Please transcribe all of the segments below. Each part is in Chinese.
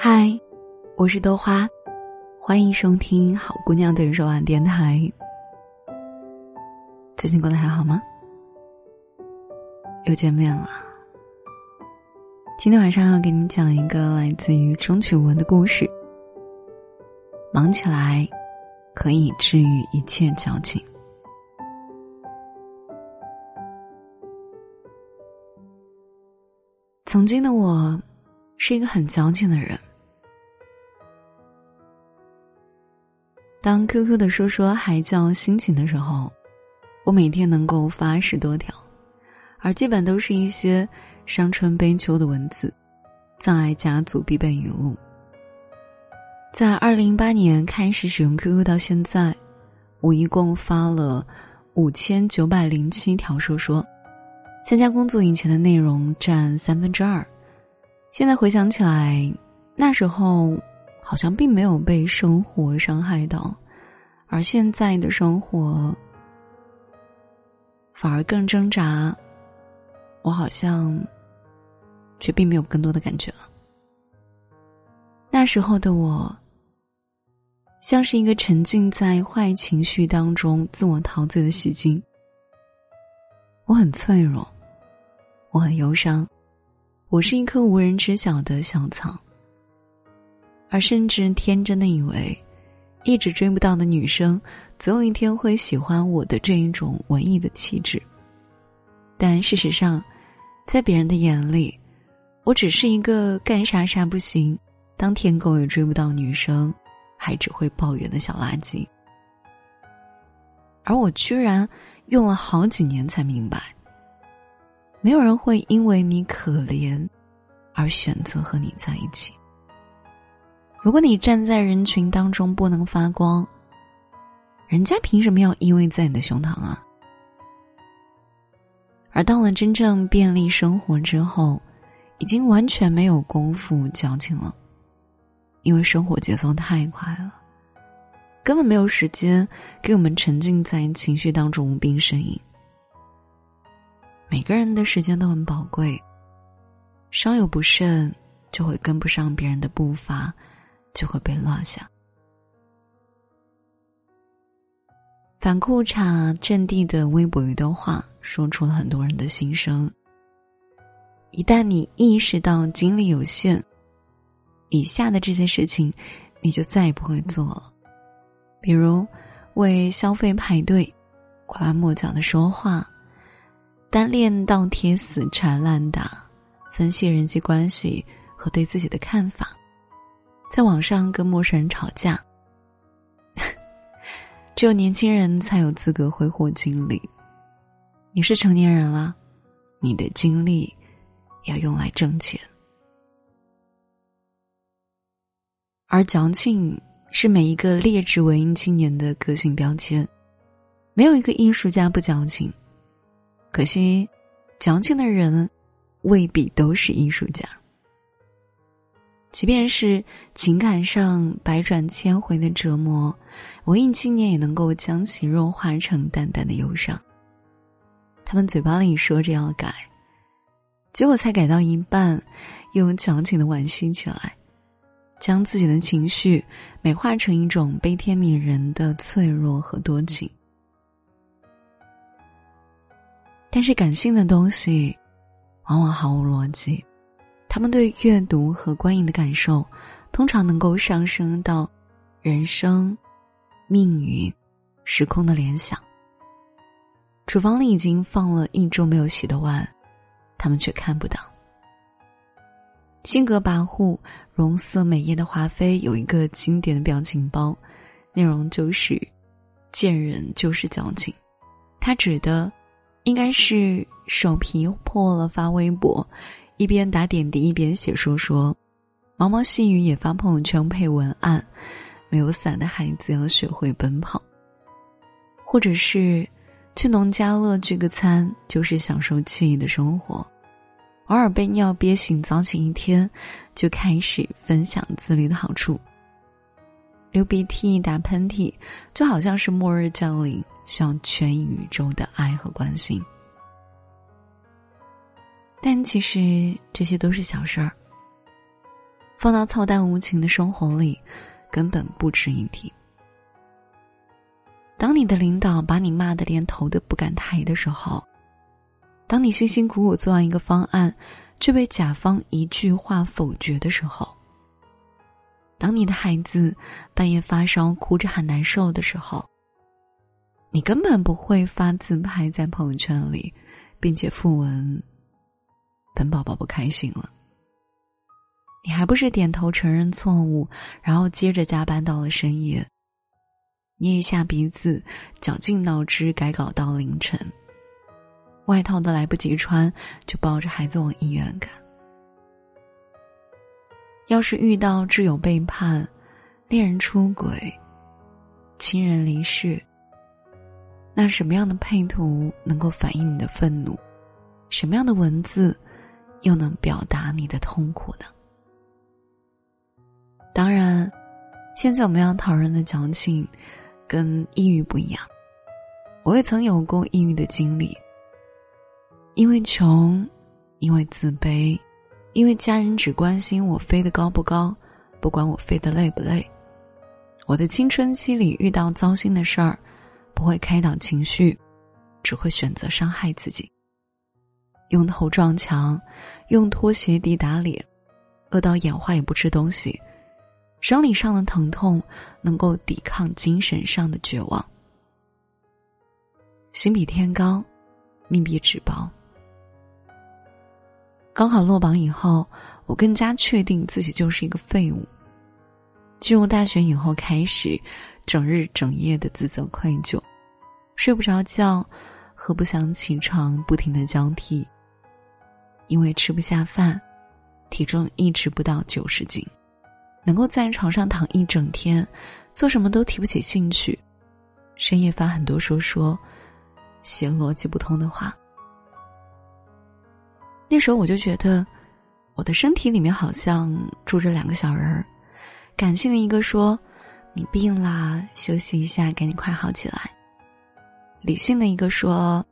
嗨，我是豆花，欢迎收听好姑娘对手晚电台。最近过得还好吗？又见面了。今天晚上要给你讲一个来自于钟曲文的故事。忙起来，可以治愈一切矫情。曾经的我，是一个很矫情的人。当 QQ 的说说还叫心情的时候，我每天能够发十多条，而基本都是一些伤春悲秋的文字，葬爱家族必备语录。在二零零八年开始使用 QQ 到现在，我一共发了五千九百零七条说说。参加工作以前的内容占三分之二，现在回想起来，那时候好像并没有被生活伤害到，而现在的生活反而更挣扎，我好像却并没有更多的感觉了。那时候的我，像是一个沉浸在坏情绪当中自我陶醉的戏精，我很脆弱。我很忧伤，我是一棵无人知晓的小草，而甚至天真的以为，一直追不到的女生，总有一天会喜欢我的这一种文艺的气质。但事实上，在别人的眼里，我只是一个干啥啥不行，当舔狗也追不到女生，还只会抱怨的小垃圾。而我居然用了好几年才明白。没有人会因为你可怜，而选择和你在一起。如果你站在人群当中不能发光，人家凭什么要依偎在你的胸膛啊？而到了真正便利生活之后，已经完全没有功夫矫情了，因为生活节奏太快了，根本没有时间给我们沉浸在情绪当中无病呻吟。每个人的时间都很宝贵，稍有不慎，就会跟不上别人的步伐，就会被落下。反裤衩阵地的微博一段话，说出了很多人的心声。一旦你意识到精力有限，以下的这些事情，你就再也不会做了，比如为消费排队，拐弯抹角的说话。单恋倒贴死缠烂打，分析人际关系和对自己的看法，在网上跟陌生人吵架。只有年轻人才有资格挥霍精力。你是成年人了，你的精力要用来挣钱。而矫情是每一个劣质文艺青年的个性标签，没有一个艺术家不矫情。可惜，矫情的人未必都是艺术家。即便是情感上百转千回的折磨，文艺青年也能够将其弱化成淡淡的忧伤。他们嘴巴里说着要改，结果才改到一半，又矫情的惋惜起来，将自己的情绪美化成一种悲天悯人的脆弱和多情。但是感性的东西，往往毫无逻辑。他们对阅读和观影的感受，通常能够上升到人生、命运、时空的联想。厨房里已经放了一周没有洗的碗，他们却看不到。性格跋扈、容色美艳的华妃有一个经典的表情包，内容就是“见人就是矫情”，他指的。应该是手皮破了发微博，一边打点滴一边写说说，毛毛细雨也发朋友圈配文案，没有伞的孩子要学会奔跑。或者是去农家乐聚个餐，就是享受惬意的生活。偶尔被尿憋醒，早起一天，就开始分享自律的好处。流鼻涕、打喷嚏，就好像是末日降临，需要全宇宙的爱和关心。但其实这些都是小事儿。放到操蛋无情的生活里，根本不值一提。当你的领导把你骂得连头都不敢抬的时候，当你辛辛苦苦做完一个方案，却被甲方一句话否决的时候，当你的孩子半夜发烧哭着喊难受的时候，你根本不会发自拍在朋友圈里，并且附文：“本宝宝不开心了。”你还不是点头承认错误，然后接着加班到了深夜，捏一下鼻子，绞尽脑汁改稿到凌晨，外套都来不及穿，就抱着孩子往医院赶。要是遇到挚友背叛、恋人出轨、亲人离世，那什么样的配图能够反映你的愤怒？什么样的文字又能表达你的痛苦呢？当然，现在我们要讨论的矫情，跟抑郁不一样。我也曾有过抑郁的经历，因为穷，因为自卑，因为家人只关心我飞得高不高，不管我飞得累不累。我的青春期里遇到糟心的事儿，不会开导情绪，只会选择伤害自己。用头撞墙，用拖鞋抵打脸，饿到眼花也不吃东西。生理上的疼痛能够抵抗精神上的绝望，心比天高，命比纸薄。高考落榜以后，我更加确定自己就是一个废物。进入大学以后，开始整日整夜的自责愧疚，睡不着觉，和不想起床，不停的交替。因为吃不下饭，体重一直不到九十斤。能够在床上躺一整天，做什么都提不起兴趣，深夜发很多说说，写逻辑不通的话。那时候我就觉得，我的身体里面好像住着两个小人儿，感性的一个说：“你病啦，休息一下，赶紧快好起来。”理性的一个说：“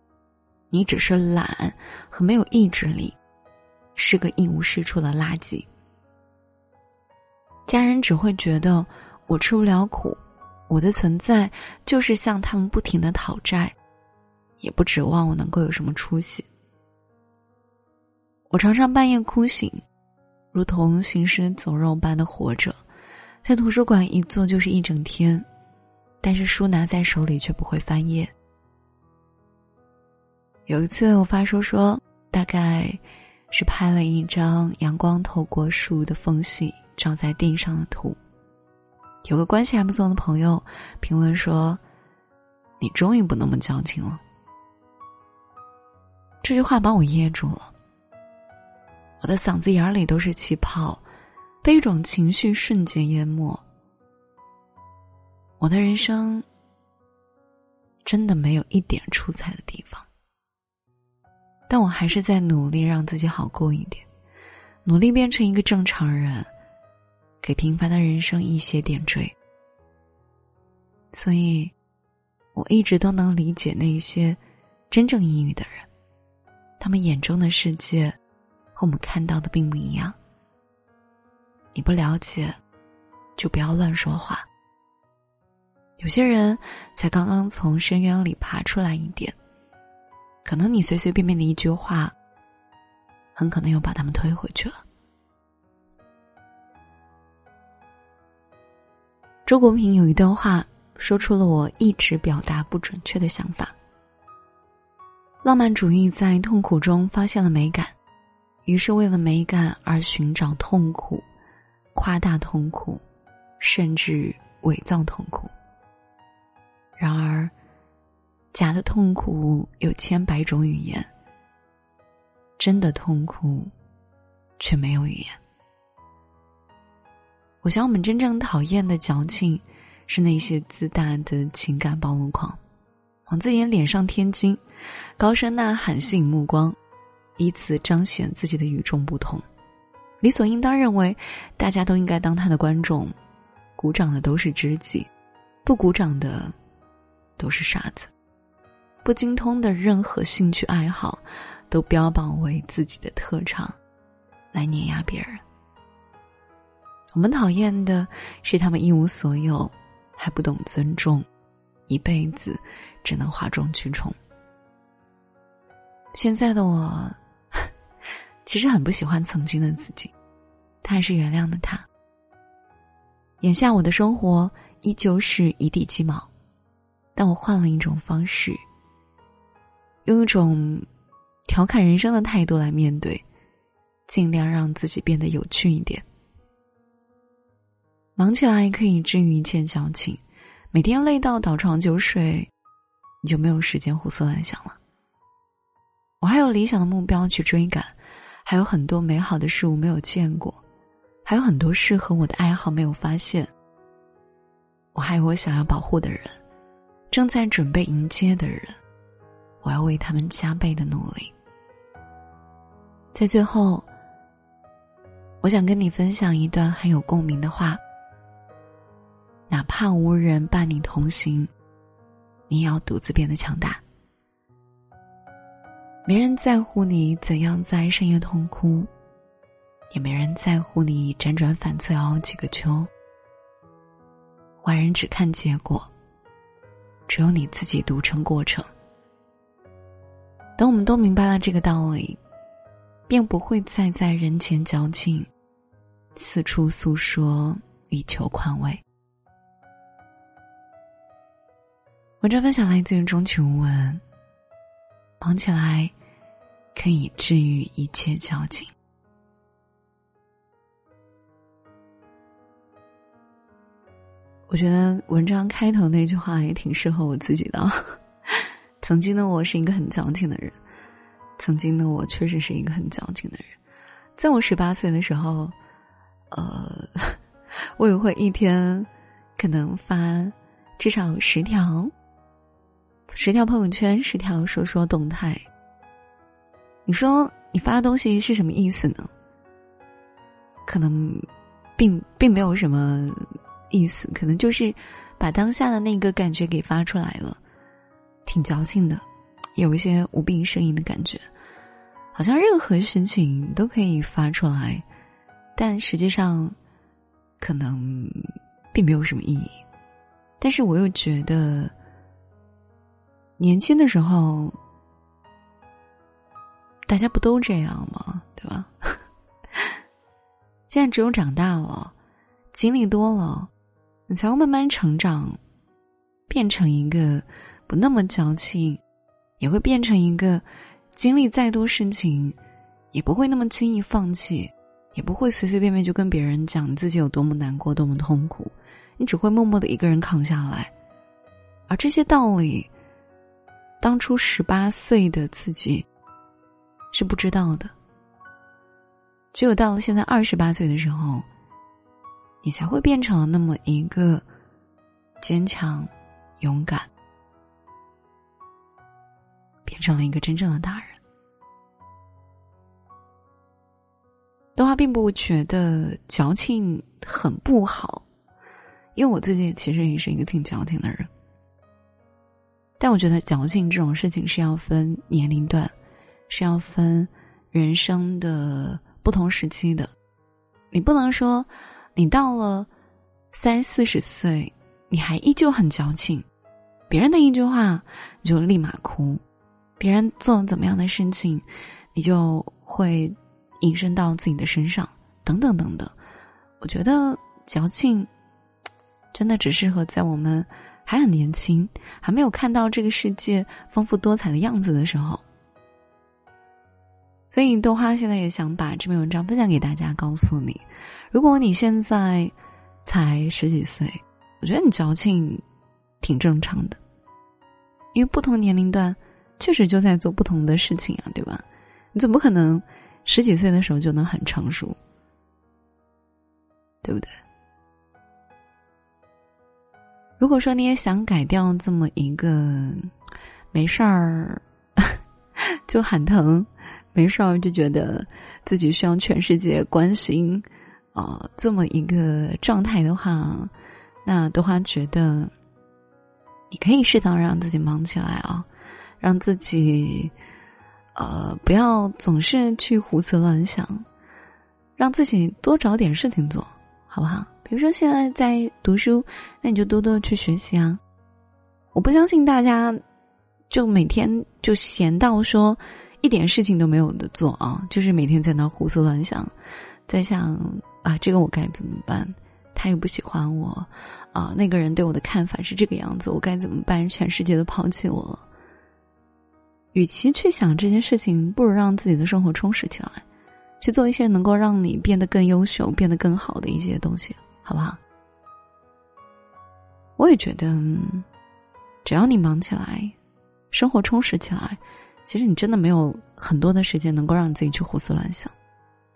你只是懒和没有意志力，是个一无是处的垃圾。”家人只会觉得我吃不了苦，我的存在就是向他们不停的讨债，也不指望我能够有什么出息。我常常半夜哭醒，如同行尸走肉般的活着，在图书馆一坐就是一整天，但是书拿在手里却不会翻页。有一次我发说说，大概是拍了一张阳光透过树的缝隙。照在地上的图。有个关系还不错的朋友评论说：“你终于不那么矫情了。”这句话把我噎住了。我的嗓子眼里都是气泡，被一种情绪瞬间淹没。我的人生真的没有一点出彩的地方，但我还是在努力让自己好过一点，努力变成一个正常人。给平凡的人生一些点缀，所以，我一直都能理解那些真正抑郁的人，他们眼中的世界和我们看到的并不一样。你不了解，就不要乱说话。有些人才刚刚从深渊里爬出来一点，可能你随随便便的一句话，很可能又把他们推回去了。周国平有一段话，说出了我一直表达不准确的想法。浪漫主义在痛苦中发现了美感，于是为了美感而寻找痛苦，夸大痛苦，甚至伪造痛苦。然而，假的痛苦有千百种语言，真的痛苦却没有语言。我想，我们真正讨厌的矫情，是那些自大的情感暴露狂，往自己脸上添金，高声呐喊吸引目光，以此彰显自己的与众不同，理所应当认为大家都应该当他的观众，鼓掌的都是知己，不鼓掌的都是傻子，不精通的任何兴趣爱好，都标榜为自己的特长，来碾压别人。我们讨厌的是他们一无所有，还不懂尊重，一辈子只能哗众取宠。现在的我，其实很不喜欢曾经的自己，他还是原谅了他。眼下我的生活依旧是一地鸡毛，但我换了一种方式，用一种调侃人生的态度来面对，尽量让自己变得有趣一点。忙起来可以治愈一切矫情，每天累到倒床就睡，你就没有时间胡思乱想了。我还有理想的目标去追赶，还有很多美好的事物没有见过，还有很多适合我的爱好没有发现。我还有我想要保护的人，正在准备迎接的人，我要为他们加倍的努力。在最后，我想跟你分享一段很有共鸣的话。哪怕无人伴你同行，你也要独自变得强大。没人在乎你怎样在深夜痛哭，也没人在乎你辗转反侧熬几个秋。外人只看结果，只有你自己独成过程。等我们都明白了这个道理，便不会再在人前矫情，四处诉说以求宽慰。文章分享来自于钟群文。忙起来，可以治愈一切交情。我觉得文章开头那句话也挺适合我自己的。曾经的我是一个很矫情的人，曾经的我确实是一个很矫情的人。在我十八岁的时候，呃，我也会一天可能发至少十条。十条朋友圈，十条说说动态。你说你发的东西是什么意思呢？可能，并并没有什么意思，可能就是把当下的那个感觉给发出来了，挺矫情的，有一些无病呻吟的感觉，好像任何事情都可以发出来，但实际上，可能并没有什么意义。但是我又觉得。年轻的时候，大家不都这样吗？对吧？现在只有长大了，经历多了，你才会慢慢成长，变成一个不那么矫情，也会变成一个经历再多事情，也不会那么轻易放弃，也不会随随便便就跟别人讲自己有多么难过、多么痛苦，你只会默默的一个人扛下来，而这些道理。当初十八岁的自己是不知道的，只有到了现在二十八岁的时候，你才会变成了那么一个坚强、勇敢，成了一个真正的大人。动画并不觉得矫情很不好，因为我自己其实也是一个挺矫情的人。但我觉得矫情这种事情是要分年龄段，是要分人生的不同时期的。你不能说你到了三四十岁，你还依旧很矫情，别人的一句话你就立马哭，别人做了怎么样的事情，你就会引申到自己的身上，等等等等。我觉得矫情真的只适合在我们。还很年轻，还没有看到这个世界丰富多彩的样子的时候，所以豆花现在也想把这篇文章分享给大家，告诉你：如果你现在才十几岁，我觉得你矫情挺正常的，因为不同年龄段确实就在做不同的事情啊，对吧？你怎么可能十几岁的时候就能很成熟，对不对？如果说你也想改掉这么一个没事儿 就喊疼，没事儿就觉得自己需要全世界关心啊这么一个状态的话，那的话觉得你可以适当让自己忙起来啊，让自己呃不要总是去胡思乱想，让自己多找点事情做。好不好？比如说现在在读书，那你就多多去学习啊。我不相信大家就每天就闲到说一点事情都没有的做啊，就是每天在那胡思乱想，在想啊这个我该怎么办？他又不喜欢我啊，那个人对我的看法是这个样子，我该怎么办？全世界都抛弃我了。与其去想这件事情，不如让自己的生活充实起来，去做一些能够让你变得更优秀、变得更好的一些东西，好不好？我也觉得，只要你忙起来，生活充实起来，其实你真的没有很多的时间能够让自己去胡思乱想。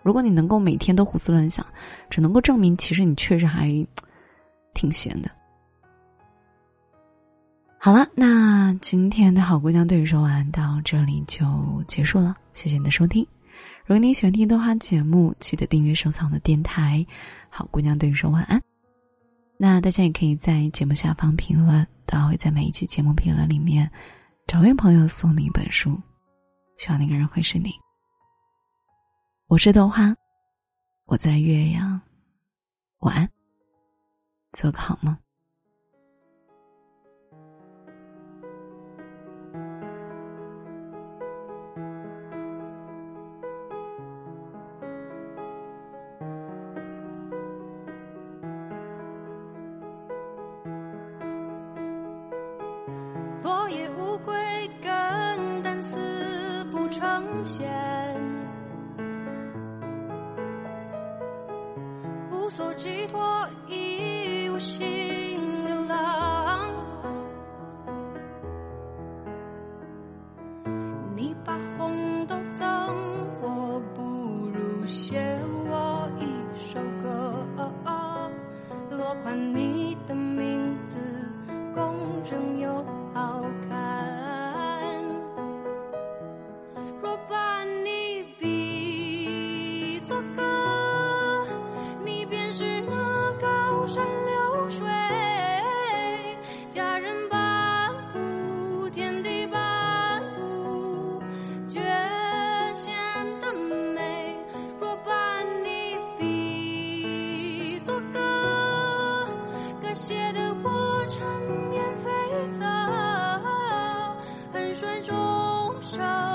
如果你能够每天都胡思乱想，只能够证明其实你确实还挺闲的。好了，那今天的好姑娘对你说完到这里就结束了，谢谢你的收听。如果你喜欢听动画节目，记得订阅收藏的电台。好姑娘对你说晚安。那大家也可以在节目下方评论，都会在每一期节目评论里面找位朋友送你一本书，希望那个人会是你。我是豆花，我在岳阳，晚安，做个好梦。线，无所寄托，已无心流浪。你把红豆赠我，不如写我一首歌，落款你的 show.